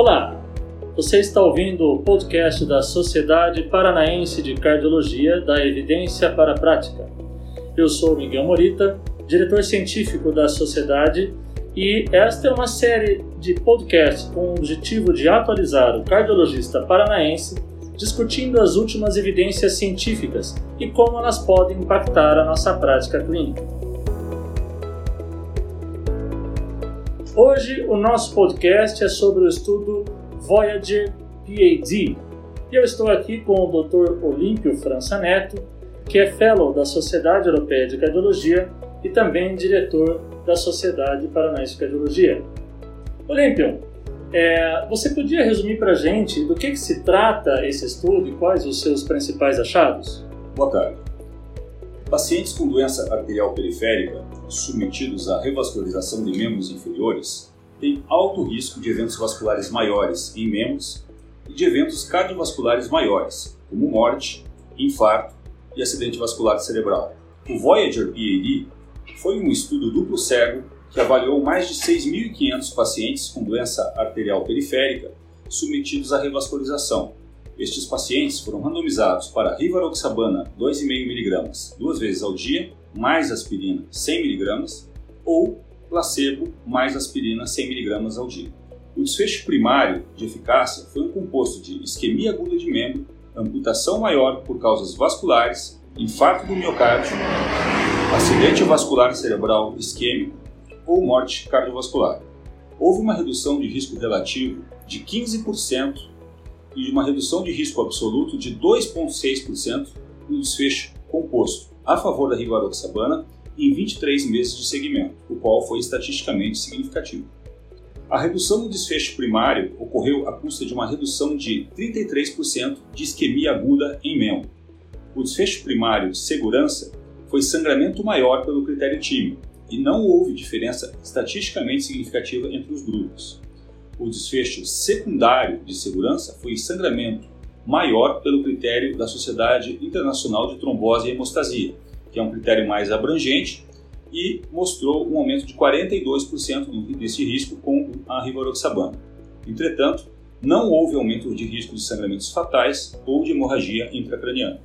Olá, você está ouvindo o podcast da Sociedade Paranaense de Cardiologia da Evidência para a Prática. Eu sou Miguel Morita, diretor científico da sociedade, e esta é uma série de podcasts com o objetivo de atualizar o cardiologista paranaense discutindo as últimas evidências científicas e como elas podem impactar a nossa prática clínica. Hoje o nosso podcast é sobre o estudo Voyager PAD e eu estou aqui com o Dr. Olímpio França Neto, que é Fellow da Sociedade Europeia de Cardiologia e também diretor da Sociedade Paranaense de Cardiologia. Olímpio, é, você podia resumir para a gente do que, que se trata esse estudo e quais os seus principais achados? Boa tarde. Pacientes com doença arterial periférica submetidos à revascularização de membros inferiores têm alto risco de eventos vasculares maiores em membros e de eventos cardiovasculares maiores, como morte, infarto e acidente vascular cerebral. O Voyager PAD foi um estudo duplo cego que avaliou mais de 6.500 pacientes com doença arterial periférica submetidos à revascularização. Estes pacientes foram randomizados para rivaroxabana 2,5mg duas vezes ao dia, mais aspirina 100mg, ou placebo mais aspirina 100mg ao dia. O desfecho primário de eficácia foi um composto de isquemia aguda de membro, amputação maior por causas vasculares, infarto do miocárdio, acidente vascular cerebral isquêmico ou morte cardiovascular. Houve uma redução de risco relativo de 15% e uma redução de risco absoluto de 2,6% no desfecho composto a favor da rivaroxabana em 23 meses de segmento, o qual foi estatisticamente significativo. A redução do desfecho primário ocorreu à custa de uma redução de 33% de isquemia aguda em membro. O desfecho primário de segurança foi sangramento maior pelo critério time, e não houve diferença estatisticamente significativa entre os grupos. O desfecho secundário de segurança foi sangramento maior pelo critério da Sociedade Internacional de Trombose e Hemostasia, que é um critério mais abrangente e mostrou um aumento de 42% desse risco com a rivaroxabana. Entretanto, não houve aumento de risco de sangramentos fatais ou de hemorragia intracraniana.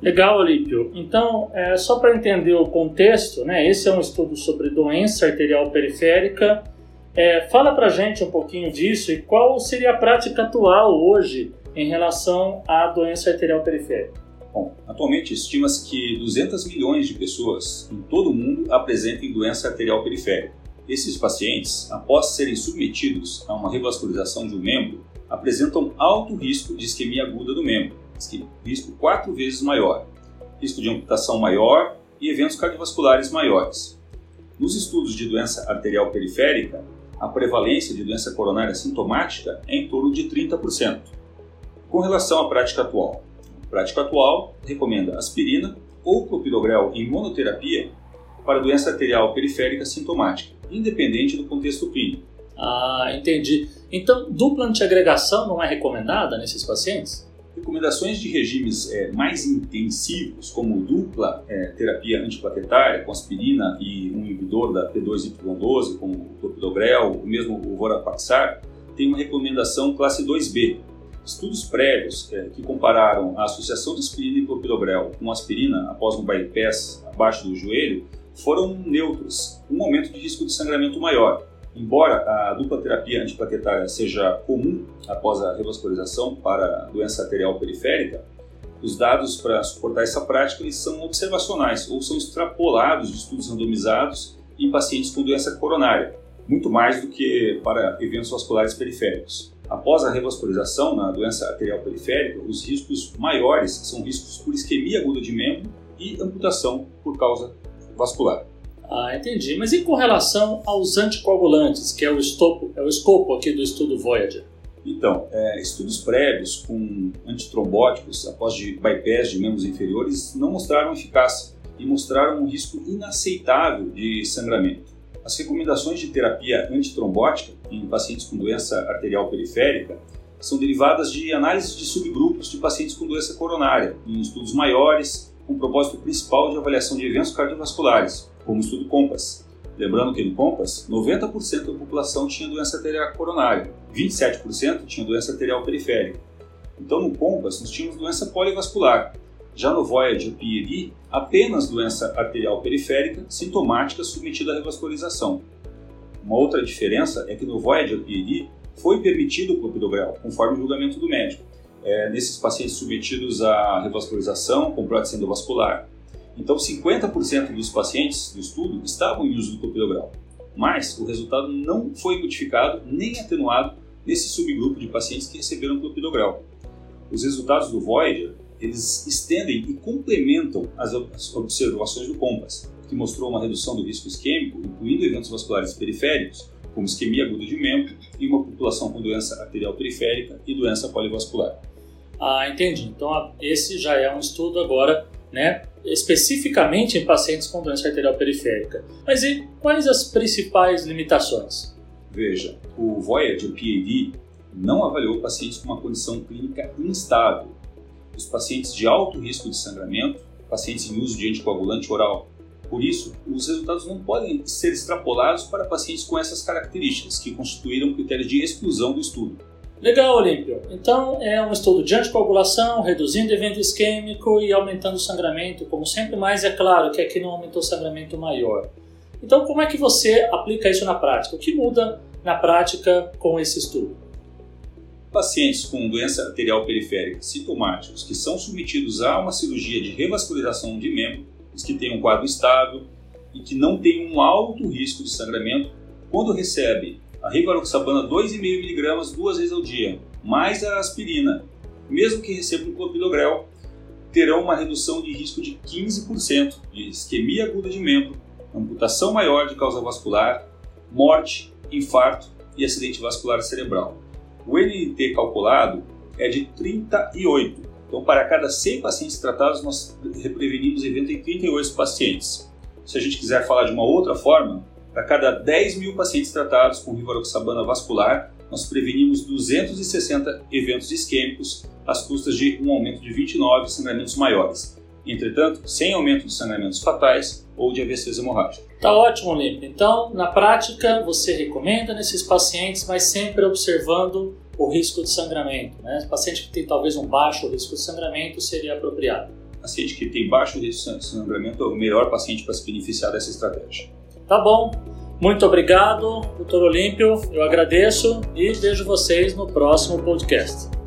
Legal, Olímpio. Então, é, só para entender o contexto, né, esse é um estudo sobre doença arterial periférica. É, fala para gente um pouquinho disso e qual seria a prática atual hoje em relação à doença arterial periférica. Bom, atualmente estima-se que 200 milhões de pessoas em todo o mundo apresentem doença arterial periférica. Esses pacientes, após serem submetidos a uma revascularização de um membro, apresentam alto risco de isquemia aguda do membro, risco quatro vezes maior, risco de amputação maior e eventos cardiovasculares maiores. Nos estudos de doença arterial periférica, a prevalência de doença coronária sintomática é em torno de 30%. Com relação à prática atual, a prática atual recomenda aspirina ou clopidogrel em monoterapia para doença arterial periférica sintomática, independente do contexto clínico. Ah, entendi. Então, dupla antiagregação não é recomendada nesses pacientes? Recomendações de regimes é, mais intensivos, como dupla é, terapia antiplaquetária com aspirina e um inibidor da P2Y12, como o clopidogrel, ou mesmo o vorapaxar, tem uma recomendação classe 2B. Estudos prévios é, que compararam a associação de aspirina e clopidogrel com aspirina após um bypass abaixo do joelho foram neutros, um aumento de risco de sangramento maior, Embora a dupla terapia antiplaquetária seja comum após a revascularização para doença arterial periférica, os dados para suportar essa prática eles são observacionais ou são extrapolados de estudos randomizados em pacientes com doença coronária, muito mais do que para eventos vasculares periféricos. Após a revascularização na doença arterial periférica, os riscos maiores são riscos por isquemia aguda de membro e amputação por causa vascular. Ah, entendi. Mas e com relação aos anticoagulantes, que é o, estopo, é o escopo aqui do estudo Voyager? Então, é, estudos prévios com antitrombóticos após de bypass de membros inferiores não mostraram eficácia e mostraram um risco inaceitável de sangramento. As recomendações de terapia antitrombótica em pacientes com doença arterial periférica são derivadas de análises de subgrupos de pacientes com doença coronária, em estudos maiores, com o propósito principal de avaliação de eventos cardiovasculares, como o estudo COMPASS. Lembrando que no COMPAS, 90% da população tinha doença arterial coronária, 27% tinha doença arterial periférica. Então no COMPAS nós tínhamos doença polivascular. Já no Voyager PID, apenas doença arterial periférica sintomática submetida à revascularização. Uma outra diferença é que no Voyager PID foi permitido o clopidogrel, conforme o julgamento do médico, é, nesses pacientes submetidos à revascularização com prótese endovascular. Então, 50% dos pacientes do estudo estavam em uso do clopidogrel, mas o resultado não foi modificado nem atenuado nesse subgrupo de pacientes que receberam clopidogrel. Os resultados do Voyager eles estendem e complementam as observações do COMPAS, que mostrou uma redução do risco isquêmico, incluindo eventos vasculares periféricos, como isquemia aguda de membro, e uma população com doença arterial periférica e doença polivascular. Ah, entendi. Então esse já é um estudo agora, né, especificamente em pacientes com doença arterial periférica. Mas e quais as principais limitações? Veja, o Voyager PAD não avaliou pacientes com uma condição clínica instável, os pacientes de alto risco de sangramento, pacientes em uso de anticoagulante oral por isso, os resultados não podem ser extrapolados para pacientes com essas características, que constituíram critério de exclusão do estudo. Legal, Olímpio. Então, é um estudo de anticoagulação, reduzindo evento isquêmico e aumentando o sangramento, como sempre, mas é claro que aqui não aumentou o sangramento maior. Então, como é que você aplica isso na prática? O que muda na prática com esse estudo? Pacientes com doença arterial periférica sintomáticos que são submetidos a uma cirurgia de revascularização de membro os que têm um quadro estável e que não têm um alto risco de sangramento, quando recebe a rivaroxabana 2,5mg duas vezes ao dia, mais a aspirina, mesmo que recebam clopidogrel, terão uma redução de risco de 15% de isquemia aguda de membro, amputação maior de causa vascular, morte, infarto e acidente vascular cerebral. O NT calculado é de 38, então, para cada 100 pacientes tratados, nós prevenimos evento em 38 pacientes. Se a gente quiser falar de uma outra forma, para cada 10 mil pacientes tratados com rivaroxabana vascular, nós prevenimos 260 eventos isquêmicos às custas de um aumento de 29 sangramentos maiores. Entretanto, sem aumento de sangramentos fatais ou de AVCs hemorrágicos. Tá ótimo, Olímpio. Então, na prática, você recomenda nesses pacientes, mas sempre observando o risco de sangramento. Né? Paciente que tem talvez um baixo risco de sangramento seria apropriado. Paciente que tem baixo risco de sangramento é o melhor paciente para se beneficiar dessa estratégia. Tá bom. Muito obrigado, doutor Olímpio. Eu agradeço e vejo vocês no próximo podcast.